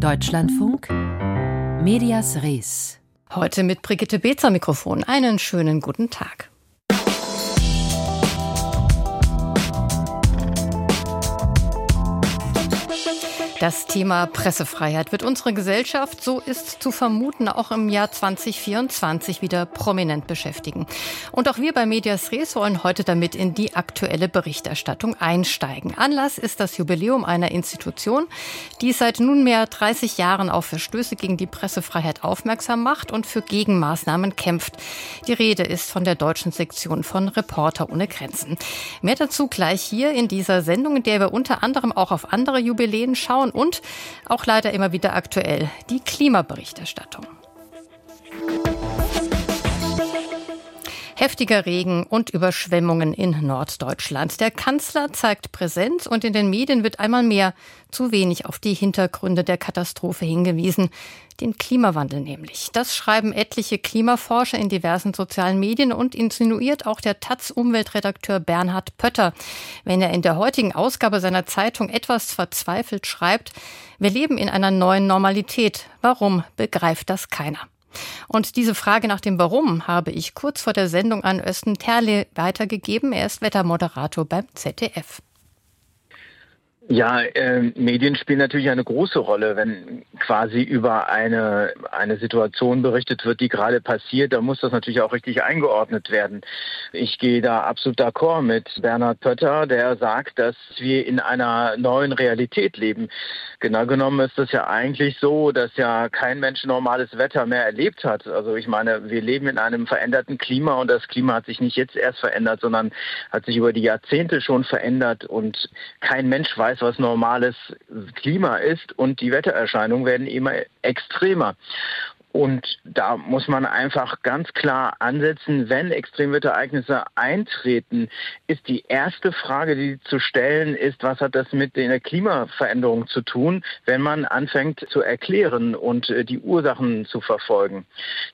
Deutschlandfunk Medias Res. Heute mit Brigitte Bezer Mikrofon. Einen schönen guten Tag. Das Thema Pressefreiheit wird unsere Gesellschaft, so ist zu vermuten, auch im Jahr 2024 wieder prominent beschäftigen. Und auch wir bei Medias Res wollen heute damit in die aktuelle Berichterstattung einsteigen. Anlass ist das Jubiläum einer Institution, die seit nunmehr 30 Jahren auf Verstöße gegen die Pressefreiheit aufmerksam macht und für Gegenmaßnahmen kämpft. Die Rede ist von der deutschen Sektion von Reporter ohne Grenzen. Mehr dazu gleich hier in dieser Sendung, in der wir unter anderem auch auf andere Jubiläen schauen und auch leider immer wieder aktuell die Klimaberichterstattung. Heftiger Regen und Überschwemmungen in Norddeutschland. Der Kanzler zeigt Präsenz und in den Medien wird einmal mehr zu wenig auf die Hintergründe der Katastrophe hingewiesen. Den Klimawandel nämlich. Das schreiben etliche Klimaforscher in diversen sozialen Medien und insinuiert auch der Taz-Umweltredakteur Bernhard Pötter, wenn er in der heutigen Ausgabe seiner Zeitung etwas verzweifelt schreibt, wir leben in einer neuen Normalität. Warum begreift das keiner? Und diese Frage nach dem Warum habe ich kurz vor der Sendung an Östen Terle weitergegeben. Er ist Wettermoderator beim ZDF. Ja, äh, Medien spielen natürlich eine große Rolle, wenn quasi über eine, eine Situation berichtet wird, die gerade passiert. Da muss das natürlich auch richtig eingeordnet werden. Ich gehe da absolut d'accord mit Bernhard Pötter, der sagt, dass wir in einer neuen Realität leben. Genau genommen ist es ja eigentlich so, dass ja kein Mensch normales Wetter mehr erlebt hat. Also ich meine, wir leben in einem veränderten Klima und das Klima hat sich nicht jetzt erst verändert, sondern hat sich über die Jahrzehnte schon verändert und kein Mensch weiß, was normales Klima ist und die Wettererscheinungen werden immer extremer. Und da muss man einfach ganz klar ansetzen, wenn Extremwetterereignisse eintreten, ist die erste Frage, die zu stellen ist, was hat das mit der Klimaveränderung zu tun, wenn man anfängt zu erklären und äh, die Ursachen zu verfolgen.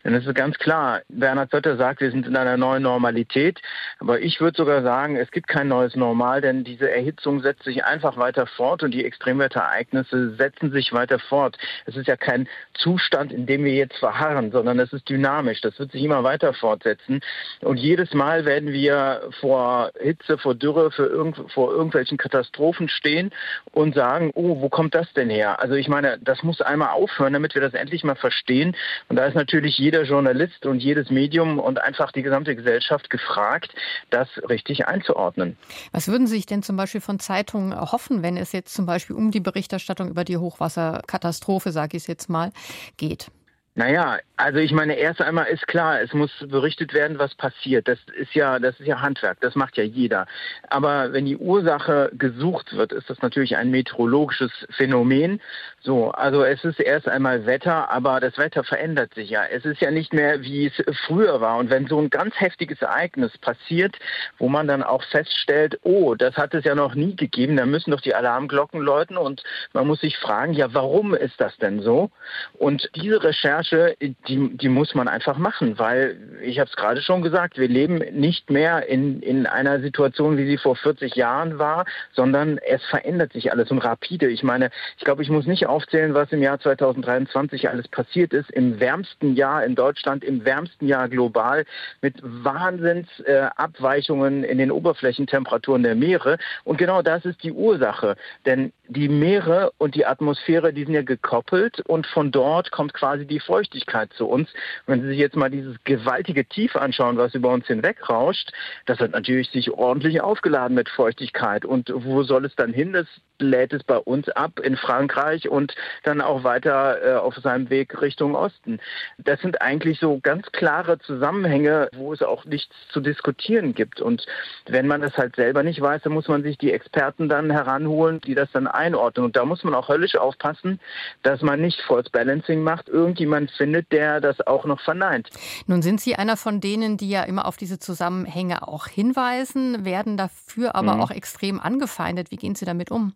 Denn es ist ganz klar, Bernhard Sötter sagt, wir sind in einer neuen Normalität, aber ich würde sogar sagen, es gibt kein neues Normal, denn diese Erhitzung setzt sich einfach weiter fort und die Extremwetterereignisse setzen sich weiter fort. Es ist ja kein Zustand, in dem wir jetzt jetzt verharren, sondern es ist dynamisch. Das wird sich immer weiter fortsetzen. Und jedes Mal werden wir vor Hitze, vor Dürre, irgend, vor irgendwelchen Katastrophen stehen und sagen, oh, wo kommt das denn her? Also ich meine, das muss einmal aufhören, damit wir das endlich mal verstehen. Und da ist natürlich jeder Journalist und jedes Medium und einfach die gesamte Gesellschaft gefragt, das richtig einzuordnen. Was würden Sie sich denn zum Beispiel von Zeitungen erhoffen, wenn es jetzt zum Beispiel um die Berichterstattung über die Hochwasserkatastrophe, sage ich es jetzt mal, geht? Naja, also ich meine, erst einmal ist klar, es muss berichtet werden, was passiert. Das ist ja, das ist ja Handwerk, das macht ja jeder. Aber wenn die Ursache gesucht wird, ist das natürlich ein meteorologisches Phänomen. So, also es ist erst einmal Wetter, aber das Wetter verändert sich ja. Es ist ja nicht mehr, wie es früher war. Und wenn so ein ganz heftiges Ereignis passiert, wo man dann auch feststellt, oh, das hat es ja noch nie gegeben, dann müssen doch die Alarmglocken läuten und man muss sich fragen, ja, warum ist das denn so? Und diese Recherche Recherche, die, die muss man einfach machen, weil ich habe es gerade schon gesagt, wir leben nicht mehr in, in einer Situation, wie sie vor 40 Jahren war, sondern es verändert sich alles und rapide. Ich meine, ich glaube, ich muss nicht aufzählen, was im Jahr 2023 alles passiert ist. Im wärmsten Jahr in Deutschland, im wärmsten Jahr global, mit Wahnsinnsabweichungen äh, in den Oberflächentemperaturen der Meere. Und genau das ist die Ursache. Denn die Meere und die Atmosphäre, die sind ja gekoppelt und von dort kommt quasi die Feuchtigkeit zu uns. Wenn Sie sich jetzt mal dieses gewaltige Tief anschauen, was über uns hinwegrauscht, das hat natürlich sich ordentlich aufgeladen mit Feuchtigkeit. Und wo soll es dann hin? Das lädt es bei uns ab in Frankreich und dann auch weiter äh, auf seinem Weg Richtung Osten. Das sind eigentlich so ganz klare Zusammenhänge, wo es auch nichts zu diskutieren gibt. Und wenn man das halt selber nicht weiß, dann muss man sich die Experten dann heranholen, die das dann einordnen. Und da muss man auch höllisch aufpassen, dass man nicht False Balancing macht, irgendjemand findet, der das auch noch verneint. Nun sind Sie einer von denen, die ja immer auf diese Zusammenhänge auch hinweisen, werden dafür aber mhm. auch extrem angefeindet. Wie gehen Sie damit um?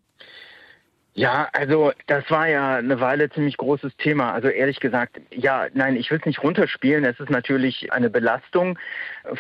Ja, also das war ja eine Weile ziemlich großes Thema. Also ehrlich gesagt, ja, nein, ich will es nicht runterspielen. Es ist natürlich eine Belastung.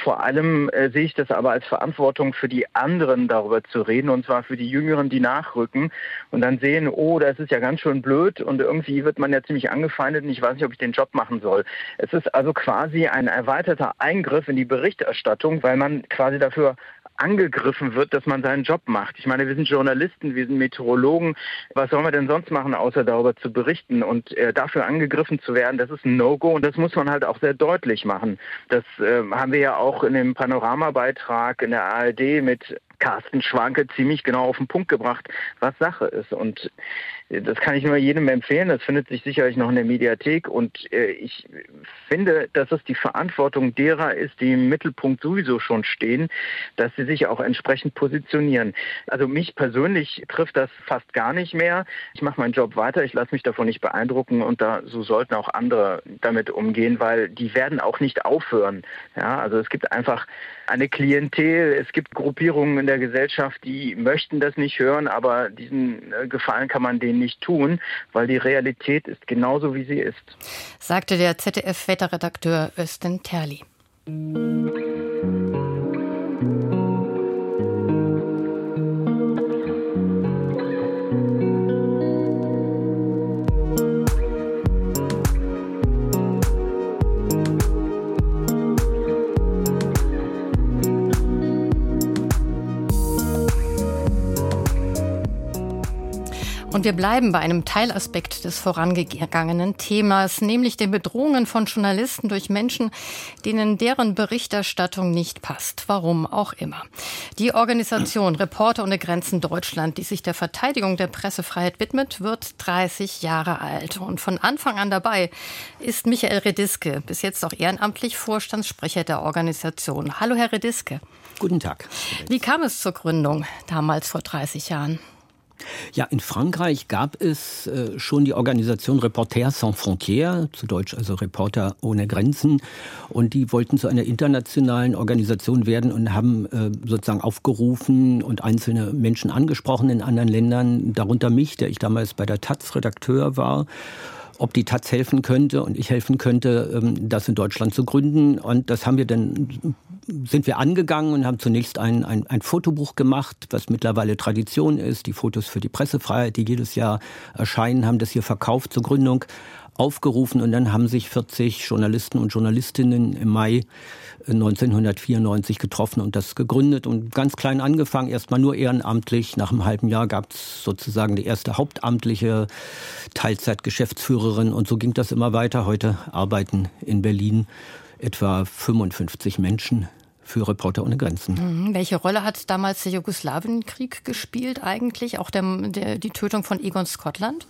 Vor allem äh, sehe ich das aber als Verantwortung für die anderen darüber zu reden und zwar für die Jüngeren, die nachrücken und dann sehen, oh, das ist ja ganz schön blöd und irgendwie wird man ja ziemlich angefeindet und ich weiß nicht, ob ich den Job machen soll. Es ist also quasi ein erweiterter Eingriff in die Berichterstattung, weil man quasi dafür angegriffen wird, dass man seinen Job macht. Ich meine, wir sind Journalisten, wir sind Meteorologen. Was sollen wir denn sonst machen, außer darüber zu berichten? Und äh, dafür angegriffen zu werden, das ist ein No-Go und das muss man halt auch sehr deutlich machen. Das äh, haben wir ja auch in dem Panoramabeitrag in der ARD mit Carsten Schwanke ziemlich genau auf den Punkt gebracht, was Sache ist. Und das kann ich nur jedem empfehlen. Das findet sich sicherlich noch in der Mediathek. Und äh, ich finde, dass es die Verantwortung derer ist, die im Mittelpunkt sowieso schon stehen, dass sie sich auch entsprechend positionieren. Also mich persönlich trifft das fast gar nicht mehr. Ich mache meinen Job weiter. Ich lasse mich davon nicht beeindrucken. Und da so sollten auch andere damit umgehen, weil die werden auch nicht aufhören. Ja, also es gibt einfach eine Klientel. Es gibt Gruppierungen in der Gesellschaft, die möchten das nicht hören, aber diesen äh, Gefallen kann man denen nicht tun, weil die Realität ist genauso, wie sie ist. Sagte der ZDF-Wetterredakteur Östen Terli. Und wir bleiben bei einem Teilaspekt des vorangegangenen Themas, nämlich den Bedrohungen von Journalisten durch Menschen, denen deren Berichterstattung nicht passt. Warum auch immer. Die Organisation Reporter ohne Grenzen Deutschland, die sich der Verteidigung der Pressefreiheit widmet, wird 30 Jahre alt. Und von Anfang an dabei ist Michael Rediske, bis jetzt auch ehrenamtlich Vorstandssprecher der Organisation. Hallo, Herr Rediske. Guten Tag. Wie kam es zur Gründung damals vor 30 Jahren? Ja, in Frankreich gab es äh, schon die Organisation Reporters sans frontières, zu Deutsch also Reporter ohne Grenzen. Und die wollten zu einer internationalen Organisation werden und haben äh, sozusagen aufgerufen und einzelne Menschen angesprochen in anderen Ländern, darunter mich, der ich damals bei der Taz Redakteur war ob die Taz helfen könnte und ich helfen könnte, ähm, das in Deutschland zu gründen. Und das haben wir dann, sind wir angegangen und haben zunächst ein, ein, ein Fotobuch gemacht, was mittlerweile Tradition ist. Die Fotos für die Pressefreiheit, die jedes Jahr erscheinen, haben das hier verkauft zur Gründung aufgerufen und dann haben sich 40 Journalisten und Journalistinnen im Mai 1994 getroffen und das gegründet und ganz klein angefangen, erstmal nur ehrenamtlich. Nach einem halben Jahr gab es sozusagen die erste hauptamtliche Teilzeitgeschäftsführerin und so ging das immer weiter. Heute arbeiten in Berlin etwa 55 Menschen für Reporter ohne Grenzen. Mhm. Welche Rolle hat damals der Jugoslawienkrieg gespielt eigentlich? Auch der, der, die Tötung von Egon Scotland?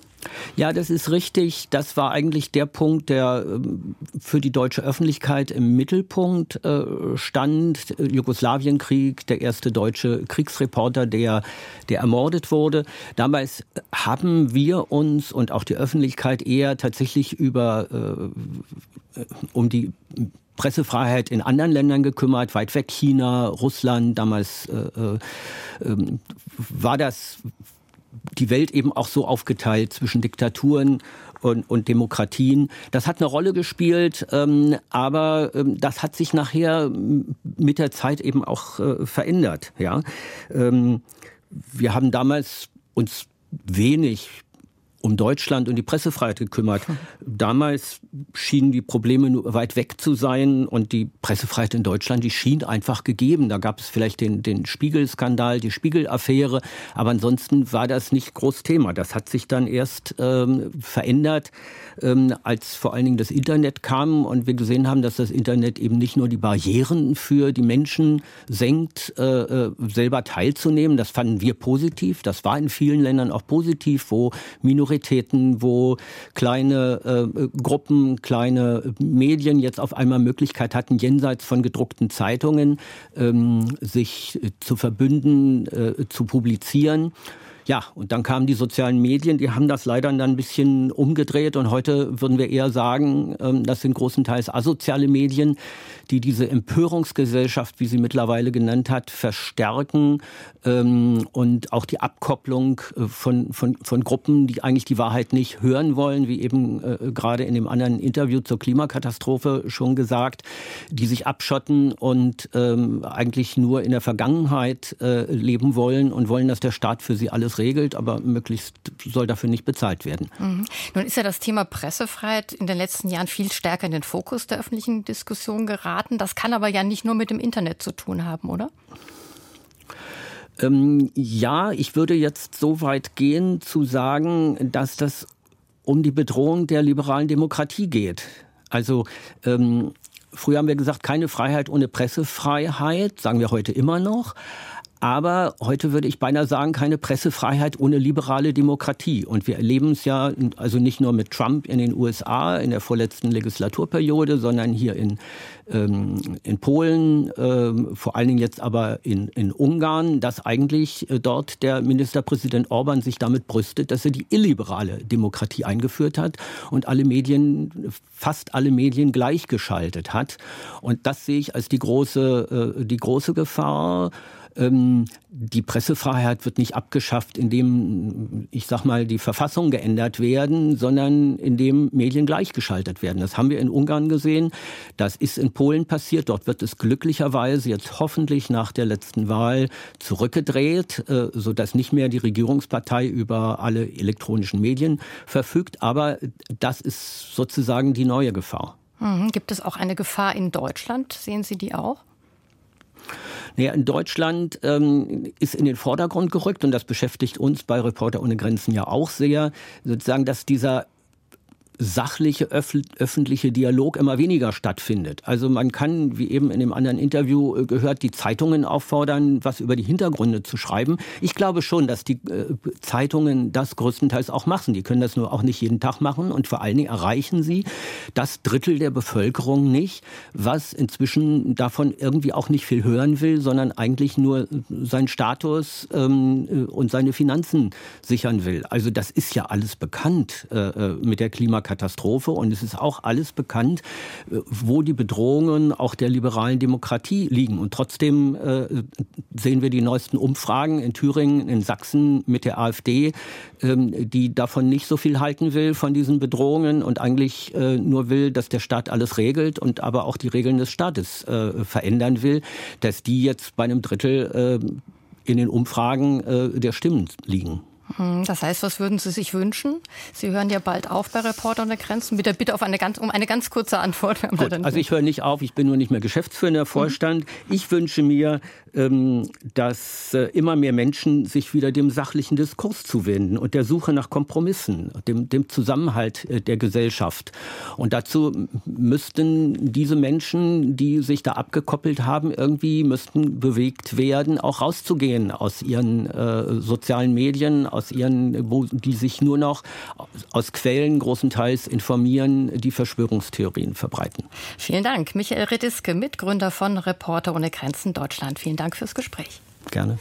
Ja, das ist richtig. Das war eigentlich der Punkt, der ähm, für die deutsche Öffentlichkeit im Mittelpunkt äh, stand. Jugoslawienkrieg, der erste deutsche Kriegsreporter, der, der ermordet wurde. Damals haben wir uns und auch die Öffentlichkeit eher tatsächlich über äh, um die Pressefreiheit in anderen Ländern gekümmert, weit weg China, Russland. Damals äh, äh, ähm, war das die Welt eben auch so aufgeteilt zwischen Diktaturen und, und Demokratien. Das hat eine Rolle gespielt, ähm, aber ähm, das hat sich nachher mit der Zeit eben auch äh, verändert. Ja, ähm, wir haben damals uns wenig um Deutschland und die Pressefreiheit gekümmert. Damals schienen die Probleme weit weg zu sein und die Pressefreiheit in Deutschland, die schien einfach gegeben. Da gab es vielleicht den, den Spiegel-Skandal, die Spiegel-Affäre, aber ansonsten war das nicht groß Thema. Das hat sich dann erst ähm, verändert, ähm, als vor allen Dingen das Internet kam und wir gesehen haben, dass das Internet eben nicht nur die Barrieren für die Menschen senkt, äh, äh selber teilzunehmen. Das fanden wir positiv. Das war in vielen Ländern auch positiv, wo Minoritäten Minoritäten, wo kleine äh, Gruppen, kleine Medien jetzt auf einmal Möglichkeit hatten, jenseits von gedruckten Zeitungen ähm, sich zu verbünden, äh, zu publizieren. Ja, und dann kamen die sozialen Medien, die haben das leider dann ein bisschen umgedreht und heute würden wir eher sagen, ähm, das sind großenteils asoziale Medien, die diese Empörungsgesellschaft, wie sie mittlerweile genannt hat, verstärken ähm, und auch die Abkopplung äh, von, von, von Gruppen, die eigentlich die Wahrheit nicht hören wollen, wie eben äh, gerade in dem anderen Interview zur Klimakatastrophe schon gesagt, die sich abschotten und ähm, eigentlich nur in der Vergangenheit äh, leben wollen und wollen, dass der Staat für sie alles regelt, aber möglichst soll dafür nicht bezahlt werden. Mhm. Nun ist ja das Thema Pressefreiheit in den letzten Jahren viel stärker in den Fokus der öffentlichen Diskussion geraten. Das kann aber ja nicht nur mit dem Internet zu tun haben, oder? Ähm, ja, ich würde jetzt so weit gehen zu sagen, dass das um die Bedrohung der liberalen Demokratie geht. Also ähm, früher haben wir gesagt, keine Freiheit ohne Pressefreiheit, sagen wir heute immer noch. Aber heute würde ich beinahe sagen, keine Pressefreiheit ohne liberale Demokratie. Und wir erleben es ja also nicht nur mit Trump in den USA in der vorletzten Legislaturperiode, sondern hier in, ähm, in Polen, ähm, vor allen Dingen jetzt aber in, in Ungarn, dass eigentlich äh, dort der Ministerpräsident Orban sich damit brüstet, dass er die illiberale Demokratie eingeführt hat und alle Medien, fast alle Medien gleichgeschaltet hat. Und das sehe ich als die große, äh, die große Gefahr. Ähm, die Pressefreiheit wird nicht abgeschafft, indem, ich sag mal, die Verfassung geändert werden, sondern indem Medien gleichgeschaltet werden. Das haben wir in Ungarn gesehen. Das ist in Polen passiert. Dort wird es glücklicherweise jetzt hoffentlich nach der letzten Wahl zurückgedreht, äh, sodass nicht mehr die Regierungspartei über alle elektronischen Medien verfügt. Aber das ist sozusagen die neue Gefahr. Mhm. Gibt es auch eine Gefahr in Deutschland? Sehen Sie die auch? Naja, in Deutschland ähm, ist in den Vordergrund gerückt und das beschäftigt uns bei Reporter ohne Grenzen ja auch sehr, sozusagen, dass dieser sachliche öffentliche Dialog immer weniger stattfindet. Also man kann, wie eben in dem anderen Interview äh, gehört, die Zeitungen auffordern, was über die Hintergründe zu schreiben. Ich glaube schon, dass die äh, Zeitungen das größtenteils auch machen. Die können das nur auch nicht jeden Tag machen und vor allen Dingen erreichen sie das Drittel der Bevölkerung nicht, was inzwischen davon irgendwie auch nicht viel hören will, sondern eigentlich nur seinen Status ähm, äh, und seine Finanzen sichern will. Also das ist ja alles bekannt mit der Klimakatastrophe. Katastrophe. Und es ist auch alles bekannt, äh, wo die Bedrohungen auch der liberalen Demokratie liegen. Und trotzdem äh, sehen wir die neuesten Umfragen in Thüringen, in Sachsen mit der AfD, ähm, die davon nicht so viel halten will, von diesen Bedrohungen und eigentlich äh, nur will, dass der Staat alles regelt und aber auch die Regeln des Staates verändern will, dass die jetzt bei einem Drittel in den Umfragen der Stimmen liegen. Hm, das heißt, was würden Sie sich wünschen? Sie hören ja bald auf bei Reporter ohne Grenzen. Bitte, bitte auf eine ganz, um eine ganz kurze Antwort. Gut, also ich höre nicht auf, ich bin nur nicht mehr geschäftsführender Vorstand. Mhm. Ich wünsche mir, dass äh, immer mehr Menschen sich wieder dem sachlichen Diskurs zuwenden und der Suche nach Kompromissen, dem, dem Zusammenhalt äh, der Gesellschaft. Und dazu müssten diese Menschen, die sich da abgekoppelt haben, irgendwie müssten bewegt werden, auch rauszugehen aus ihren äh, sozialen Medien, aus ihren, wo die sich nur noch aus Quellen großenteils informieren, die Verschwörungstheorien verbreiten. Vielen Dank. Michael Rediske, Mitgründer von Reporter ohne Grenzen Deutschland. Vielen Dank fürs Gespräch. Gerne.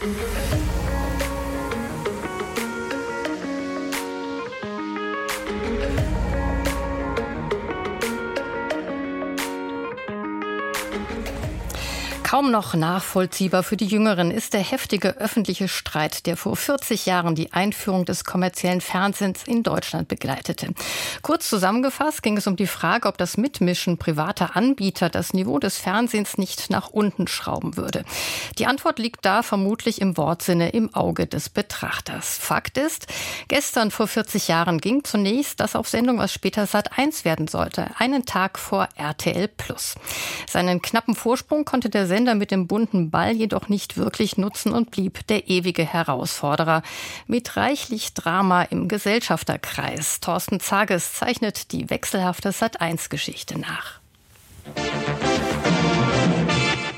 Kaum noch nachvollziehbar für die Jüngeren ist der heftige öffentliche Streit, der vor 40 Jahren die Einführung des kommerziellen Fernsehens in Deutschland begleitete. Kurz zusammengefasst ging es um die Frage, ob das Mitmischen privater Anbieter das Niveau des Fernsehens nicht nach unten schrauben würde. Die Antwort liegt da vermutlich im Wortsinne im Auge des Betrachters. Fakt ist, gestern vor 40 Jahren ging zunächst das auf Sendung, was später Sat 1 werden sollte, einen Tag vor RTL Plus. Seinen knappen Vorsprung konnte der Sender Sender mit dem bunten Ball jedoch nicht wirklich nutzen und blieb der ewige Herausforderer. Mit reichlich Drama im Gesellschafterkreis. Thorsten Zages zeichnet die wechselhafte Sat1-Geschichte nach.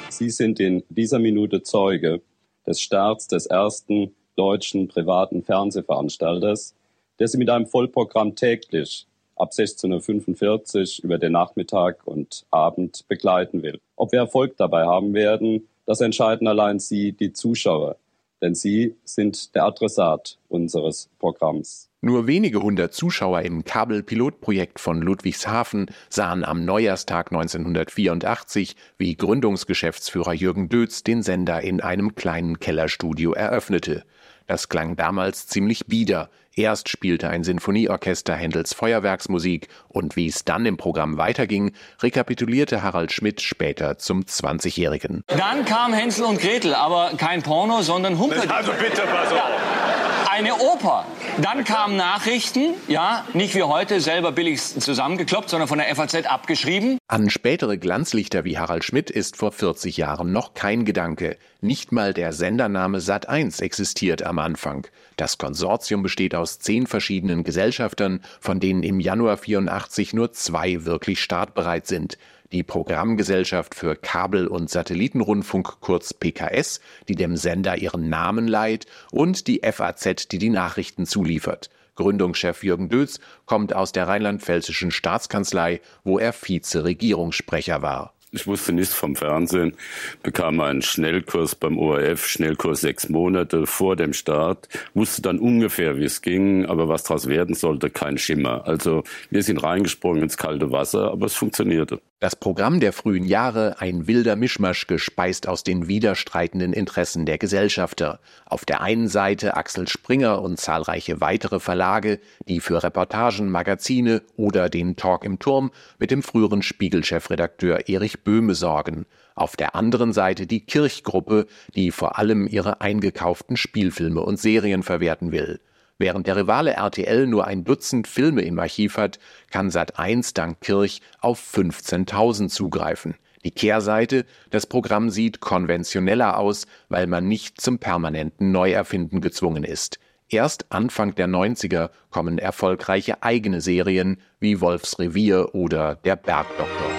Sie sind in dieser Minute Zeuge des Starts des ersten deutschen privaten Fernsehveranstalters, der Sie mit einem Vollprogramm täglich ab 16.45 Uhr über den Nachmittag und Abend begleiten will. Ob wir Erfolg dabei haben werden, das entscheiden allein Sie, die Zuschauer. denn Sie sind der Adressat unseres Programms. Nur wenige hundert Zuschauer im Kabelpilotprojekt von Ludwigshafen sahen am Neujahrstag 1984, wie Gründungsgeschäftsführer Jürgen Dötz den Sender in einem kleinen Kellerstudio eröffnete. Das klang damals ziemlich bieder. Erst spielte ein Sinfonieorchester Händels Feuerwerksmusik und wie es dann im Programm weiterging, rekapitulierte Harald Schmidt später zum 20-Jährigen. Dann kam Hänsel und Gretel, aber kein Porno, sondern Humpel. Also bitte, pass auf. Ja eine Oper. Dann kamen Nachrichten, ja, nicht wie heute selber billig zusammengekloppt, sondern von der FAZ abgeschrieben. An spätere Glanzlichter wie Harald Schmidt ist vor 40 Jahren noch kein Gedanke. Nicht mal der Sendername Sat1 existiert am Anfang. Das Konsortium besteht aus zehn verschiedenen Gesellschaftern, von denen im Januar 84 nur zwei wirklich startbereit sind die Programmgesellschaft für Kabel- und Satellitenrundfunk kurz PKS, die dem Sender ihren Namen leiht, und die FAZ, die die Nachrichten zuliefert. Gründungschef Jürgen Dötz kommt aus der rheinland-pfälzischen Staatskanzlei, wo er Vize-Regierungssprecher war. Ich wusste nichts vom Fernsehen, bekam einen Schnellkurs beim ORF, Schnellkurs sechs Monate vor dem Start, wusste dann ungefähr, wie es ging, aber was daraus werden sollte, kein Schimmer. Also wir sind reingesprungen ins kalte Wasser, aber es funktionierte. Das Programm der frühen Jahre ein wilder Mischmasch gespeist aus den widerstreitenden Interessen der Gesellschafter. Auf der einen Seite Axel Springer und zahlreiche weitere Verlage, die für Reportagen, Magazine oder den Talk im Turm mit dem früheren Spiegelchefredakteur Erich Böhme sorgen. Auf der anderen Seite die Kirchgruppe, die vor allem ihre eingekauften Spielfilme und Serien verwerten will. Während der Rivale RTL nur ein Dutzend Filme im Archiv hat, kann Sat1 dank Kirch auf 15.000 zugreifen. Die Kehrseite, das Programm sieht konventioneller aus, weil man nicht zum permanenten Neuerfinden gezwungen ist. Erst Anfang der 90er kommen erfolgreiche eigene Serien wie Wolfs Revier oder Der Bergdoktor.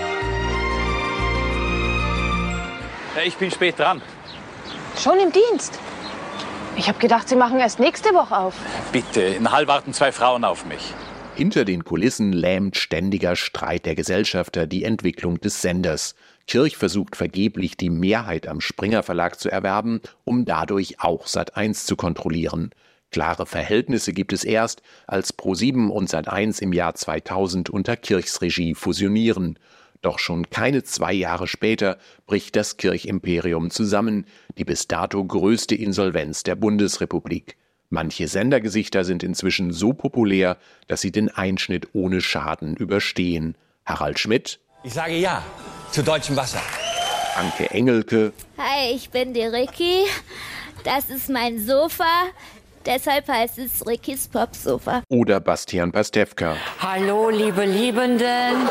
Ich bin spät dran. Schon im Dienst? Ich habe gedacht, Sie machen erst nächste Woche auf. Bitte, in Hall warten zwei Frauen auf mich. Hinter den Kulissen lähmt ständiger Streit der Gesellschafter die Entwicklung des Senders. Kirch versucht vergeblich, die Mehrheit am Springer Verlag zu erwerben, um dadurch auch Sat1 zu kontrollieren. Klare Verhältnisse gibt es erst, als Pro7 und Sat1 im Jahr 2000 unter Kirchs Regie fusionieren. Doch schon keine zwei Jahre später bricht das Kirchimperium zusammen, die bis dato größte Insolvenz der Bundesrepublik. Manche Sendergesichter sind inzwischen so populär, dass sie den Einschnitt ohne Schaden überstehen. Harald Schmidt. Ich sage ja zu deutschem Wasser. Anke Engelke. Hi, ich bin die Ricky. Das ist mein Sofa. Deshalb heißt es Rickys Popsofa. Oder Bastian Pastewka. Hallo, liebe Liebenden.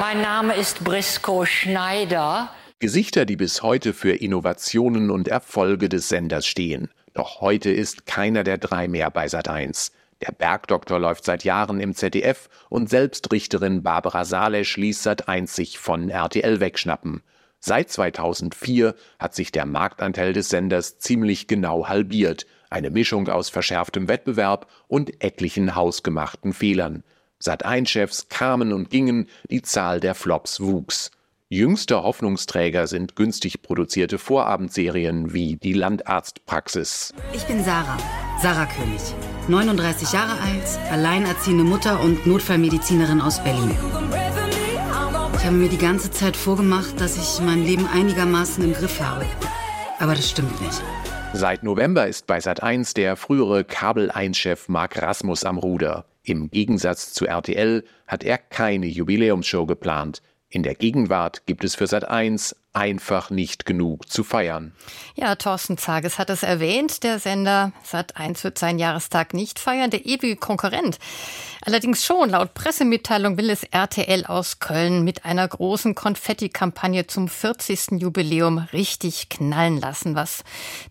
Mein Name ist Brisco Schneider. Gesichter, die bis heute für Innovationen und Erfolge des Senders stehen. Doch heute ist keiner der drei mehr bei Sat1. Der Bergdoktor läuft seit Jahren im ZDF und selbst Richterin Barbara Salesch ließ Sat1 sich von RTL wegschnappen. Seit 2004 hat sich der Marktanteil des Senders ziemlich genau halbiert, eine Mischung aus verschärftem Wettbewerb und etlichen hausgemachten Fehlern. Sat1-Chefs kamen und gingen, die Zahl der Flops wuchs. Jüngster Hoffnungsträger sind günstig produzierte Vorabendserien wie die Landarztpraxis. Ich bin Sarah, Sarah König, 39 Jahre alt, alleinerziehende Mutter und Notfallmedizinerin aus Berlin. Ich habe mir die ganze Zeit vorgemacht, dass ich mein Leben einigermaßen im Griff habe. Aber das stimmt nicht. Seit November ist bei Sat1 der frühere Kabel-1-Chef Mark Rasmus am Ruder. Im Gegensatz zu RTL hat er keine Jubiläumsshow geplant. In der Gegenwart gibt es für Sat1 einfach nicht genug zu feiern. Ja, Thorsten Zages hat es erwähnt. Der Sender Sat1 wird seinen Jahrestag nicht feiern, der ewige Konkurrent. Allerdings schon, laut Pressemitteilung will es RTL aus Köln mit einer großen Konfetti-Kampagne zum 40. Jubiläum richtig knallen lassen. Was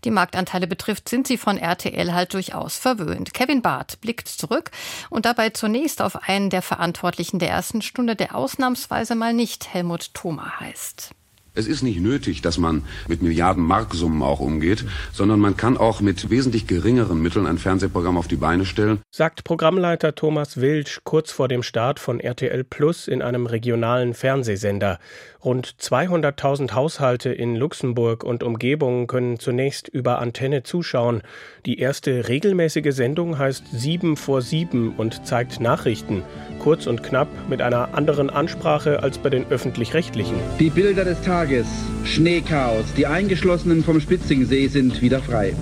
die Marktanteile betrifft, sind sie von RTL halt durchaus verwöhnt. Kevin Barth blickt zurück und dabei zunächst auf einen der Verantwortlichen der ersten Stunde, der ausnahmsweise mal nicht Helmut Thoma heißt. Es ist nicht nötig, dass man mit Milliarden Marksummen auch umgeht, sondern man kann auch mit wesentlich geringeren Mitteln ein Fernsehprogramm auf die Beine stellen. Sagt Programmleiter Thomas Wilsch kurz vor dem Start von RTL Plus in einem regionalen Fernsehsender. Rund 200.000 Haushalte in Luxemburg und Umgebung können zunächst über Antenne zuschauen. Die erste regelmäßige Sendung heißt 7 vor 7 und zeigt Nachrichten. Kurz und knapp mit einer anderen Ansprache als bei den öffentlich-rechtlichen. Die Bilder des Tages. Schneechaos. Die Eingeschlossenen vom Spitzingsee sind wieder frei.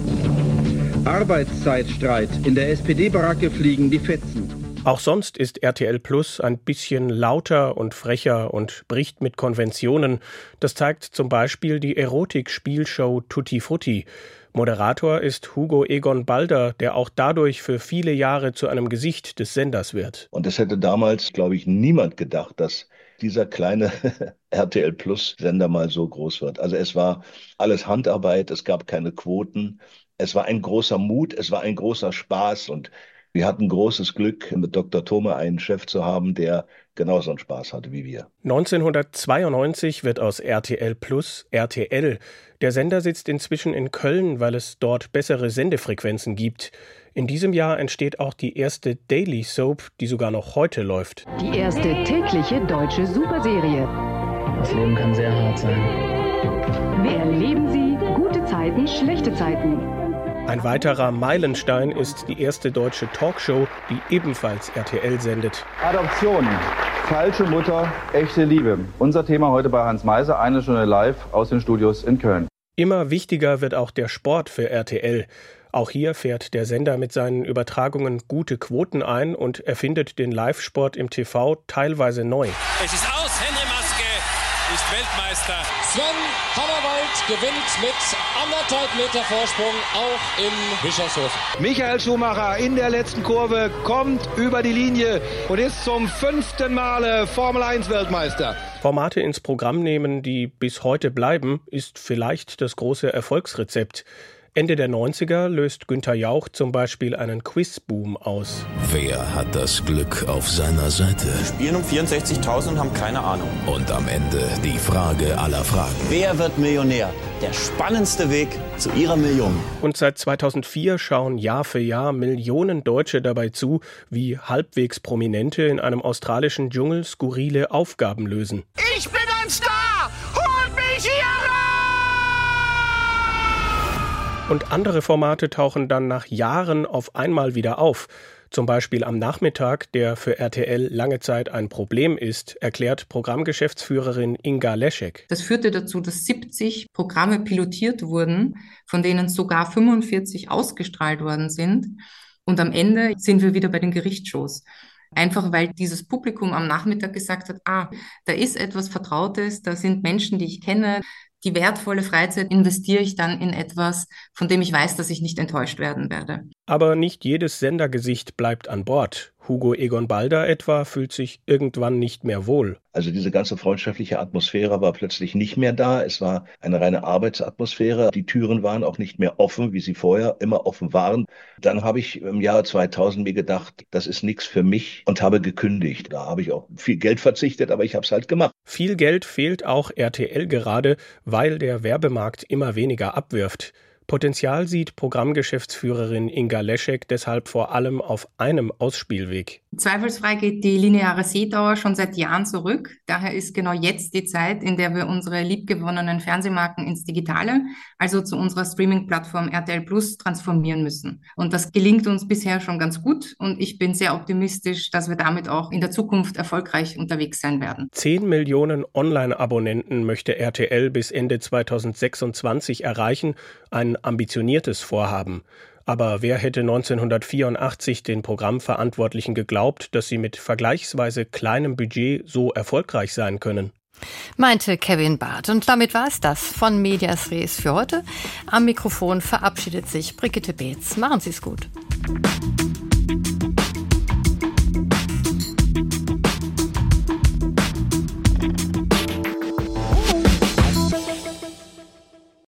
Arbeitszeitstreit. In der SPD-Baracke fliegen die Fetzen. Auch sonst ist RTL Plus ein bisschen lauter und frecher und bricht mit Konventionen. Das zeigt zum Beispiel die Erotik-Spielshow Tutti Frutti. Moderator ist Hugo Egon Balder, der auch dadurch für viele Jahre zu einem Gesicht des Senders wird. Und es hätte damals, glaube ich, niemand gedacht, dass dieser kleine RTL Plus Sender mal so groß wird. Also es war alles Handarbeit, es gab keine Quoten, es war ein großer Mut, es war ein großer Spaß und wir hatten großes Glück, mit Dr. Thome einen Chef zu haben, der genauso einen Spaß hatte wie wir. 1992 wird aus RTL Plus RTL. Der Sender sitzt inzwischen in Köln, weil es dort bessere Sendefrequenzen gibt. In diesem Jahr entsteht auch die erste Daily Soap, die sogar noch heute läuft. Die erste tägliche deutsche Superserie. Das Leben kann sehr hart sein. Wir erleben sie, gute Zeiten, schlechte Zeiten. Ein weiterer Meilenstein ist die erste deutsche Talkshow, die ebenfalls RTL sendet. Adoption. Falsche Mutter, echte Liebe. Unser Thema heute bei Hans Meiser, eine Stunde live aus den Studios in Köln. Immer wichtiger wird auch der Sport für RTL. Auch hier fährt der Sender mit seinen Übertragungen gute Quoten ein und erfindet den Live-Sport im TV teilweise neu. Es ist aus, Henry ist Weltmeister. Sven Hannawald gewinnt mit anderthalb Meter Vorsprung auch in Bischofshofen. Michael Schumacher in der letzten Kurve kommt über die Linie und ist zum fünften Male Formel 1 Weltmeister. Formate ins Programm nehmen, die bis heute bleiben, ist vielleicht das große Erfolgsrezept. Ende der 90er löst Günther Jauch zum Beispiel einen Quizboom aus. Wer hat das Glück auf seiner Seite? Wir spielen um 64.000 und haben keine Ahnung. Und am Ende die Frage aller Fragen. Wer wird Millionär? Der spannendste Weg zu ihrer Million. Und seit 2004 schauen Jahr für Jahr Millionen Deutsche dabei zu, wie halbwegs Prominente in einem australischen Dschungel skurrile Aufgaben lösen. Ich bin Und andere Formate tauchen dann nach Jahren auf einmal wieder auf. Zum Beispiel am Nachmittag, der für RTL lange Zeit ein Problem ist, erklärt Programmgeschäftsführerin Inga Leschek. Das führte dazu, dass 70 Programme pilotiert wurden, von denen sogar 45 ausgestrahlt worden sind. Und am Ende sind wir wieder bei den Gerichtsshows. Einfach weil dieses Publikum am Nachmittag gesagt hat, ah, da ist etwas Vertrautes, da sind Menschen, die ich kenne, die wertvolle Freizeit investiere ich dann in etwas, von dem ich weiß, dass ich nicht enttäuscht werden werde. Aber nicht jedes Sendergesicht bleibt an Bord. Hugo Egon Balder etwa fühlt sich irgendwann nicht mehr wohl. Also diese ganze freundschaftliche Atmosphäre war plötzlich nicht mehr da. Es war eine reine Arbeitsatmosphäre. Die Türen waren auch nicht mehr offen, wie sie vorher immer offen waren. Dann habe ich im Jahr 2000 mir gedacht, das ist nichts für mich und habe gekündigt. Da habe ich auch viel Geld verzichtet, aber ich habe es halt gemacht. Viel Geld fehlt auch RTL gerade, weil der Werbemarkt immer weniger abwirft. Potenzial sieht Programmgeschäftsführerin Inga Leschek deshalb vor allem auf einem Ausspielweg. Zweifelsfrei geht die lineare Sehdauer schon seit Jahren zurück. Daher ist genau jetzt die Zeit, in der wir unsere liebgewonnenen Fernsehmarken ins Digitale, also zu unserer Streaming-Plattform RTL Plus, transformieren müssen. Und das gelingt uns bisher schon ganz gut und ich bin sehr optimistisch, dass wir damit auch in der Zukunft erfolgreich unterwegs sein werden. Zehn Millionen Online-Abonnenten möchte RTL bis Ende 2026 erreichen. Ein ambitioniertes Vorhaben. Aber wer hätte 1984 den Programmverantwortlichen geglaubt, dass sie mit vergleichsweise kleinem Budget so erfolgreich sein können? Meinte Kevin Barth. Und damit war es das von Medias Res für heute. Am Mikrofon verabschiedet sich Brigitte Beetz. Machen Sie es gut.